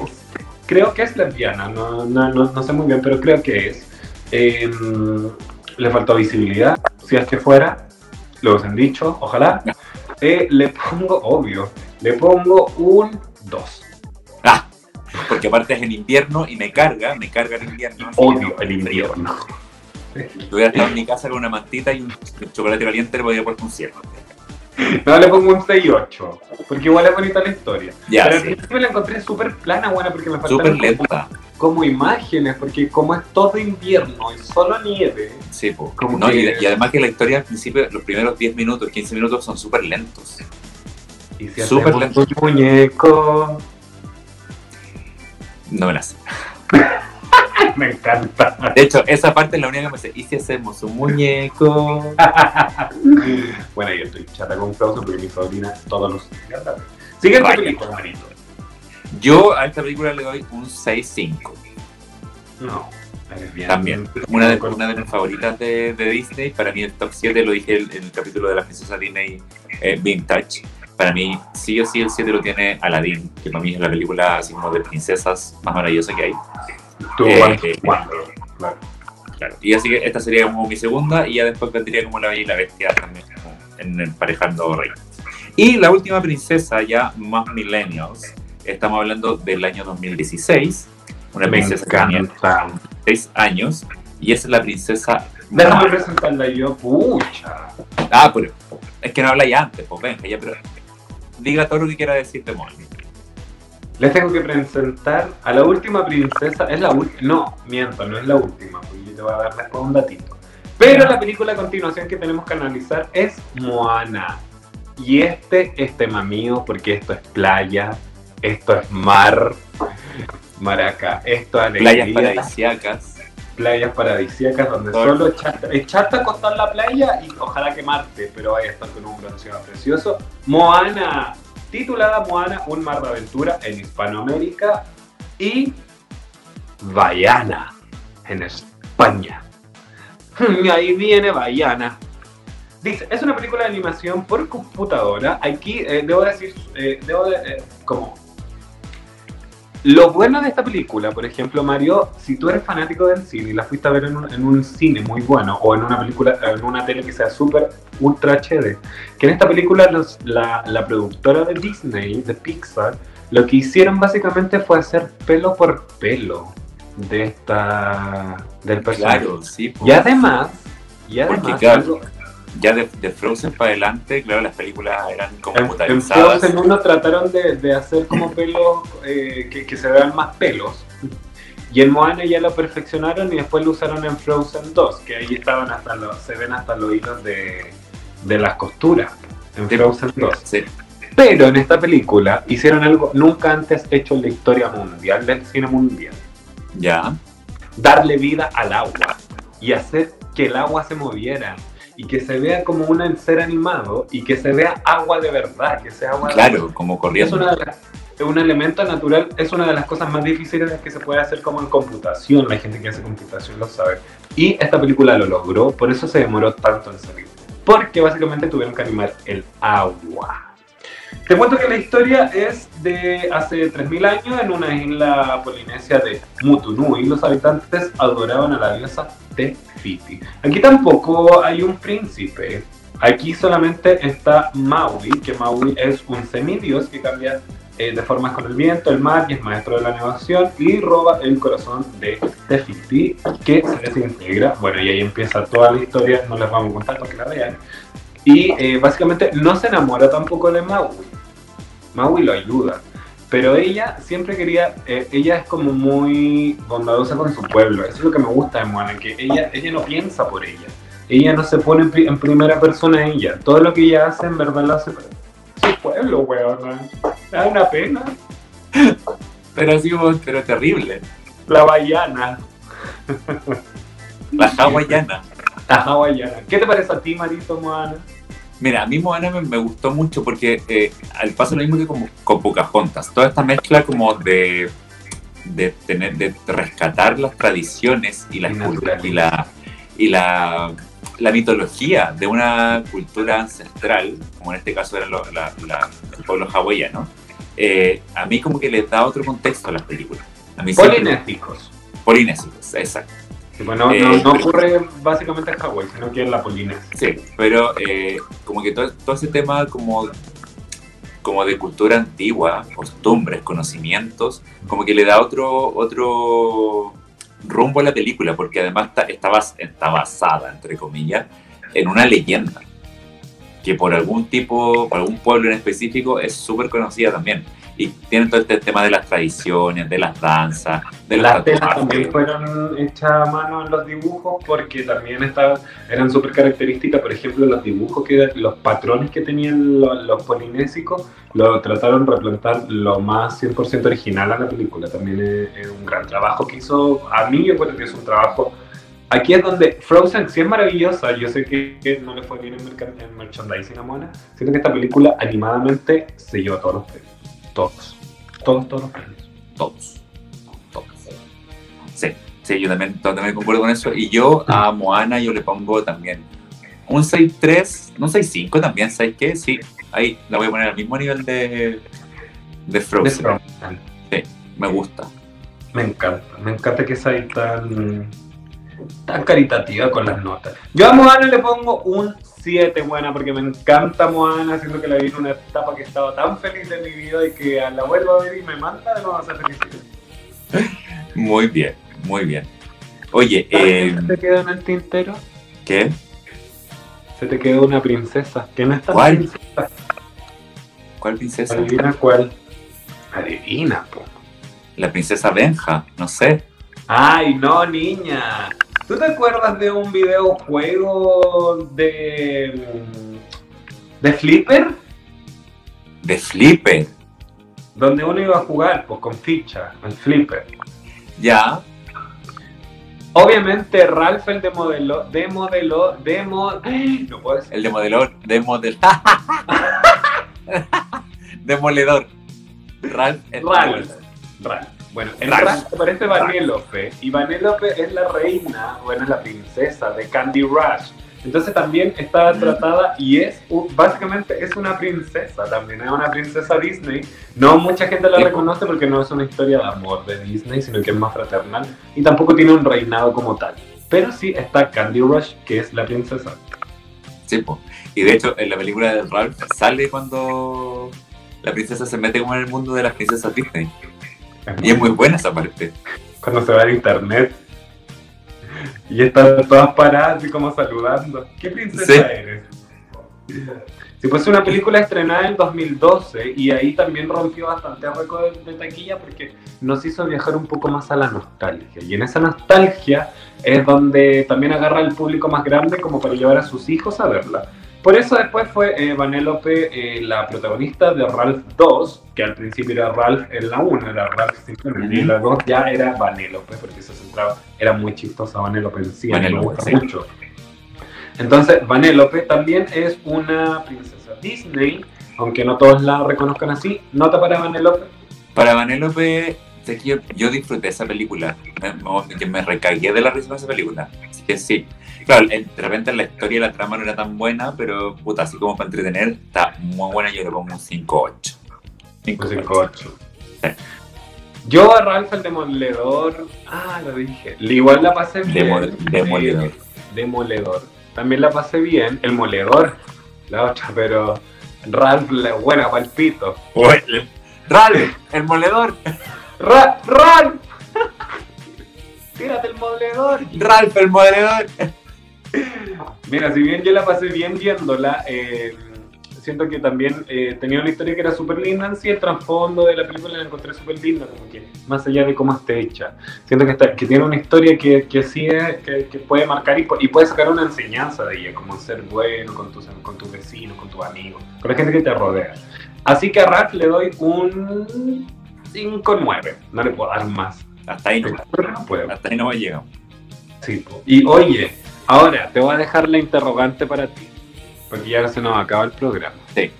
creo que es lesbiana, no, no, no, no sé muy bien, pero creo que es. Eh, le faltó visibilidad, si es que fuera, lo hubiesen dicho, ojalá. Eh, le pongo, obvio, le pongo un 2. Ah, porque aparte es en invierno y me carga, me carga el invierno. Odio el invierno. Si hubiera estado en mi casa con una mantita y un chocolate caliente, le podría poner un cielo. No, le pongo un 6-8, porque igual es bonita la historia. Ya, Pero al sí. principio la encontré súper plana, buena, porque me faltaron como, lenta. como imágenes, porque como es todo invierno y solo nieve, Sí. Como No, y, además que la historia al principio, los primeros 10 minutos, 15 minutos son súper lentos. y si Súper hacemos lento. un muñeco, No me la sé. me encanta. De hecho, esa parte es la única que me sé. ¿Y si hacemos un muñeco? bueno, yo estoy chata con Frozen porque mi sobrina todos los. Siguiente Vaya. película, Marito. Yo a esta película le doy un 6-5. No, bien. También. Una de, una de mis favoritas de, de Disney. Para mí el top 7 lo dije en el, capítulo de la princesa Disney eh, Vintage. Para mí, sí o sí, el 7 lo tiene Aladdin, que para mí es la película así como de princesas más maravillosa que hay. Tú, Eh, cuando, claro. Claro. Y así que esta sería como mi segunda, y ya después vendría como la Bella y la Bestia también, en emparejando reinas. Y la última princesa, ya más millennials, estamos hablando del año 2016, una Me princesa que tenía encanta. 6 años, y es la princesa. Déjame presentarla yo, pucha. Ah, pero es que no habla ya antes, pues venga, ya, pero diga todo lo que quiera decir de Moana. Les tengo que presentar a la última princesa. Es la última. No, miento, no es la última, porque yo te voy a dar después un datito. Pero la película a continuación que tenemos que analizar es Moana. Y este es tema mío, porque esto es playa, esto es mar, maraca, esto es alegría, Playas paradisíacas. playas paradisíacas donde solo echarte, echarte a acostar en la playa y ojalá quemarte, pero vaya a estar con un bronceado precioso. Moana, titulada Moana, un mar de aventura en Hispanoamérica y Bayana en España. Y ahí viene Bayana. Dice, es una película de animación por computadora. Aquí eh, debo decir, eh, debo de, eh, como lo bueno de esta película, por ejemplo, Mario, si tú eres fanático del cine y la fuiste a ver en un, en un cine muy bueno o en una película, en una tele que sea súper ultra HD, que en esta película los- la, la productora de Disney, de Pixar, lo que hicieron básicamente fue hacer pelo por pelo de esta del personaje. Claro, sí. Y además, y además algo- Ya de, de Frozen para adelante, claro, las películas eran En, en computarizadas. Frozen 1 trataron de, de hacer como pelos, eh, que, que se vean más pelos. Y en Moana ya lo perfeccionaron y después lo usaron en Frozen 2, que ahí estaban hasta los, se ven hasta los hilos de, de las costuras en Sí. Frozen 2. Sí. Pero en esta película hicieron algo nunca antes hecho en la historia mundial del cine mundial. Ya. Darle vida al agua y hacer que el agua se moviera y que se vea como un ser animado y que se vea agua de verdad, que sea agua de Claro, como es corriendo. una de las- un elemento natural, es una de las cosas más difíciles que se puede hacer como en computación. La gente que hace computación lo sabe. Y esta película lo logró, por eso se demoró tanto en salir. Porque básicamente tuvieron que animar el agua. Te cuento que la historia es de hace 3.000 años en una isla polinesia de Mutunui. Los habitantes adoraban a la diosa Tefiti. Aquí tampoco hay un príncipe. Aquí solamente está Maui, que Maui es un semidios que cambia eh, de formas con el viento, el mar y es maestro de la navegación y roba el corazón de Tefiti que se desintegra. Bueno, y ahí empieza toda la historia, no les vamos a contar para que la vean. Y eh, básicamente no se enamora tampoco de Maui. Maui lo ayuda. Pero ella siempre quería, eh, ella es como muy bondadosa con su pueblo. Eso es lo que me gusta de Moana, que ella, ella no piensa por ella. Ella no se pone en, pri- en primera persona ella. Todo lo que ella hace en verdad lo hace para su pueblo, weón. Da una pena. Pero así como, pero terrible. La Bayana. La hawaiana. La hawaiana. ¿Qué te parece a ti, Marito Moana? Mira, a mí Moana me, me gustó mucho porque eh, al paso lo mismo que como, con Pocahontas. Toda esta mezcla como de, de tener, de rescatar las tradiciones y la, y la, y la, la mitología de una cultura ancestral, como en este caso era el pueblo hawaiano, eh, a mí como que le da otro contexto a las películas. A Polinésicos. Polinésicos, exacto. Bueno, no, no, eh, ocurre básicamente en Hawái, sino que en la Polinesia. Sí, pero eh, como que todo, todo, ese tema como, como de cultura antigua, costumbres, conocimientos, como que le da otro, otro rumbo a la película, porque además está, está, basada, entre comillas, en una leyenda que por algún tipo, por algún pueblo en específico es súper conocida también y tienen todo este tema de las tradiciones, de las danzas, de las telas también fueron hechas a mano en los dibujos porque también estaban, eran súper características, por ejemplo, los dibujos, que los patrones que tenían los, polinésicos, lo trataron de replantar lo más 100% original a la película. También es, un gran trabajo que hizo, a mí yo encuentro que es un trabajo Aquí es donde Frozen sí es maravillosa. Yo sé que, no le fue bien en, merchandising a Mona. Siento que esta película animadamente se lleva todos los premios. Todos. Todos, todos los premios. Todos. Todos. Sí, sí, yo también, también concuerdo con eso. Y yo a Moana yo le pongo también un 6-3, no 6-5 también, ¿sabes qué? Sí, ahí la voy a poner al mismo nivel de, de Frozen. Sí, me gusta. Me encanta, me encanta que sea tan, tan caritativa con las notas. Yo a Moana le pongo un 7 buena porque me encanta Moana, siento que la vi en una etapa que estaba tan feliz de mi vida y que a la vuelvo a ver y me manda de nuevo a ser feliz. Muy bien, muy bien. Oye, eh, ¿se te quedó en el tintero? ¿Qué? Se te quedó una princesa. ¿Quién es ¿Cuál? Princesa? ¿Cuál princesa? Adivina cuál. Adivina, po. La princesa Benja, no sé. Ay, no, niña. ¿Tú te acuerdas de un videojuego de. de Flipper? ¿De Flipper? Donde uno iba a jugar, pues con ficha, el Flipper. Ya. Obviamente Ralph el de modelo, de modelo, de mod... No puedo El de modelo, de modelo. Demoledor. Ralph el Ralph. Ralph. Bueno, en Rush aparece Vanellope y Vanellope es la reina, bueno, es la princesa de Candy Rush. Entonces también está tratada y es básicamente es una princesa también, es una princesa Disney. No mucha gente la reconoce porque no es una historia de amor de Disney, sino que es más fraternal y tampoco tiene un reinado como tal. Pero sí está Candy Rush, que es la princesa. Sí, pues. y de hecho en la película de Ralph sale cuando la princesa se mete como en el mundo de las princesas Disney. Y es muy buena esa parte. Cuando se va al internet y están todas paradas y como saludando. ¿Qué princesa eres? Sí, pues es una película estrenada en 2012 y ahí también rompió bastante récord de, de, taquilla porque nos hizo viajar un poco más a la nostalgia. Y en esa nostalgia es donde también agarra el público más grande como para llevar a sus hijos a verla. Por eso después fue eh, Vanellope eh, la protagonista de Ralph 2, que al principio era Ralph en la 1, era Ralph simplemente, y la 2 ya era Vanellope, porque se centraba, era muy chistosa Vanellope en sí, me gusta mucho. Entonces, Vanellope también es una princesa Disney, aunque no todos la reconozcan así. ¿Nota para Vanellope? Para Vanellope, yo, yo disfruté esa película, me, me recagué de la risa de esa película, así que sí. Claro, de repente la historia y la trama no era tan buena, pero puta, así como para entretener, está muy buena. Yo le pongo un 5-8. 5-8. Yo a Ralph el demoledor. Ah, lo dije. Igual la pasé bien. demoledor. Demoledor. También la pasé bien. El moledor. La otra, pero. Ralph, la buena palpito. Ralph, el moledor. Ralph. Tírate el moledor. Ralph, el moledor. Mira, si bien yo la pasé bien viéndola, eh, siento que también eh, tenía una historia que era súper linda sí, el trasfondo de la película la encontré súper linda, como que más allá de cómo esté hecha. Siento que, está, que tiene una historia que, que sí que, puede marcar y, y, puede sacar una enseñanza de ella, como ser bueno con tus, con tus vecinos, con tus amigos, con la gente que te rodea. Así que a Ralph le doy un 5-9, no le puedo dar más. Hasta ahí no, puedo. Hasta ahí no llegado. Sí, y oye, Ahora, te voy a dejar la interrogante para ti, porque ya se nos acaba el programa. Sí.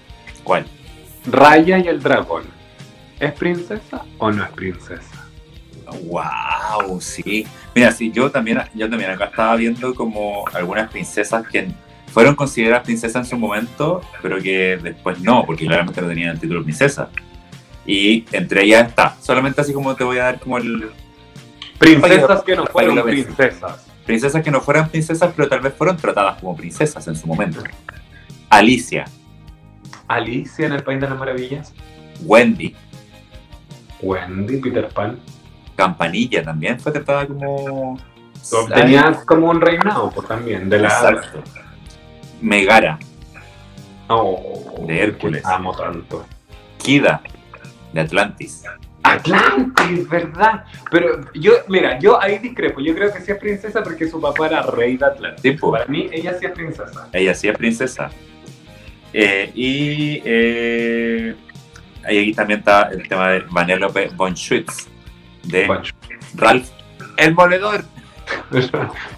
¿Cuál? Raya y el dragón. ¿Es princesa o no es princesa? Wow, sí. Mira, sí, yo también, yo también acá estaba viendo como algunas princesas que fueron consideradas princesas en su momento, pero que después no, porque claramente no tenían el título de princesa. Y entre ellas está, solamente así como te voy a dar como el... Princesas que no fueron princesas. Princesas que no fueran princesas, pero tal vez fueron tratadas como princesas en su momento. Alicia. Alicia en el País de las Maravillas. Wendy. Wendy, Peter Pan. Campanilla también fue tratada como. Tenía como un reinado, pues también, de la. Exacto. Megara. Oh, de Hércules. Amo tanto. Kida, de Atlantis. Atlantis, ¿verdad? Pero yo, mira, yo ahí discrepo. Yo creo que sí es princesa porque su papá era rey de Atlantis. Para mí, ella sí es princesa. Ella sí es princesa. Eh, y eh, ahí también está el tema de Vanellope von Schütz, de Ralph el Moledor.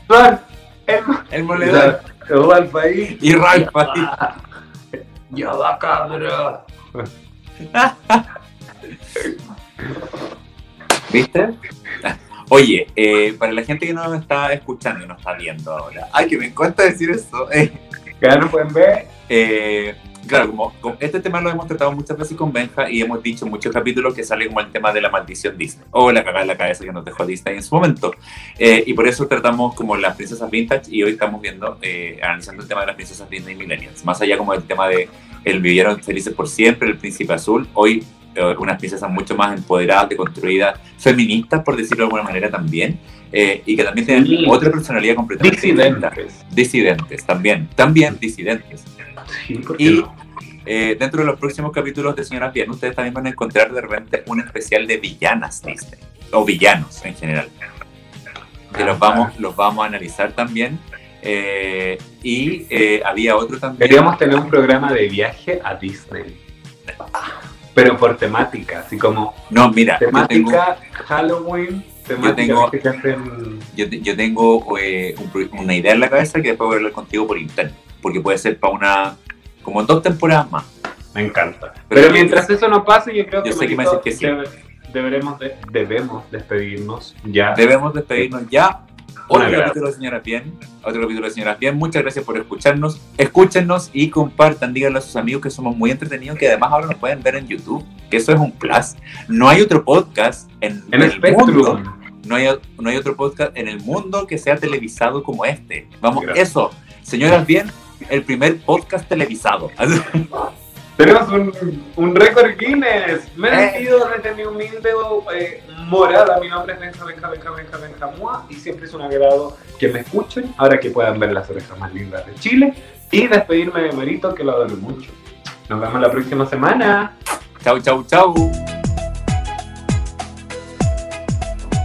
Ralph el, el Moledor. Ralph ahí. Y Ralph ahí. Ya va, cabra. ¿Viste? Oye, eh, para la gente que no me está escuchando y no está viendo ahora, ay, que me encanta decir eso. Eh. Que no pueden ver. Eh, claro, como, este tema lo hemos tratado muchas veces con Benja y hemos dicho en muchos capítulos que sale como el tema de la maldición Disney o la cagada en la cabeza que nos dejó Disney en su momento. Eh, y por eso tratamos como las princesas vintage y hoy estamos viendo, eh, analizando el tema de las princesas Disney millennials. Más allá como del tema de el vivieron felices por siempre, el príncipe azul, hoy unas princesas mucho más empoderadas, deconstruidas, feministas, por decirlo de alguna manera también, y que también tienen otra personalidad completamente disidentes. Disidentes, también, también disidentes y eh, dentro de los próximos capítulos de Señora Bien, ustedes también van a encontrar de repente un especial de villanas Disney, o villanos en general, que los vamos, los vamos a analizar también. Eh, y eh, había otro también. Queríamos tener un programa de viaje a Disney. Pero por temática, así como. No, mira. Temática Halloween, yo tengo, yo, tengo una idea en la cabeza que después voy a hablar contigo por internet, porque puede ser para una como dos temporadas más. Me encanta. Pero, mientras eso no pase, yo creo que, sé que, me que sí. deberemos debemos despedirnos ya. Debemos despedirnos ya. Otro capítulo de Señora Bien. Otro capítulo de Señora Bien. Muchas gracias por escucharnos. Escúchenos y compartan. Díganle a sus amigos que somos muy entretenidos. Que además ahora nos pueden ver en YouTube. Que eso es un plus. No hay otro podcast en, el, mundo. No hay, no hay otro podcast en el mundo que sea televisado como este. Vamos, eso. Señoras Bien el primer podcast televisado. Tenemos un, un récord Guinness. Me despido desde mi humilde eh, morada. Mi nombre es Benja, Benja, Benja, Benja, Benja Y siempre es un agrado que me escuchen. Ahora que puedan ver las orejas más lindas de Chile. Y despedirme de Marito, que lo adoro mucho. Nos vemos la próxima semana. Chau, chau, chau.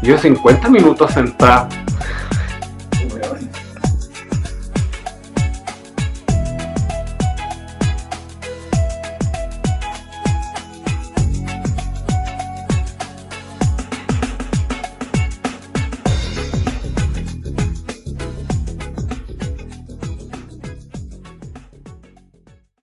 Yo 50 minutos sentado.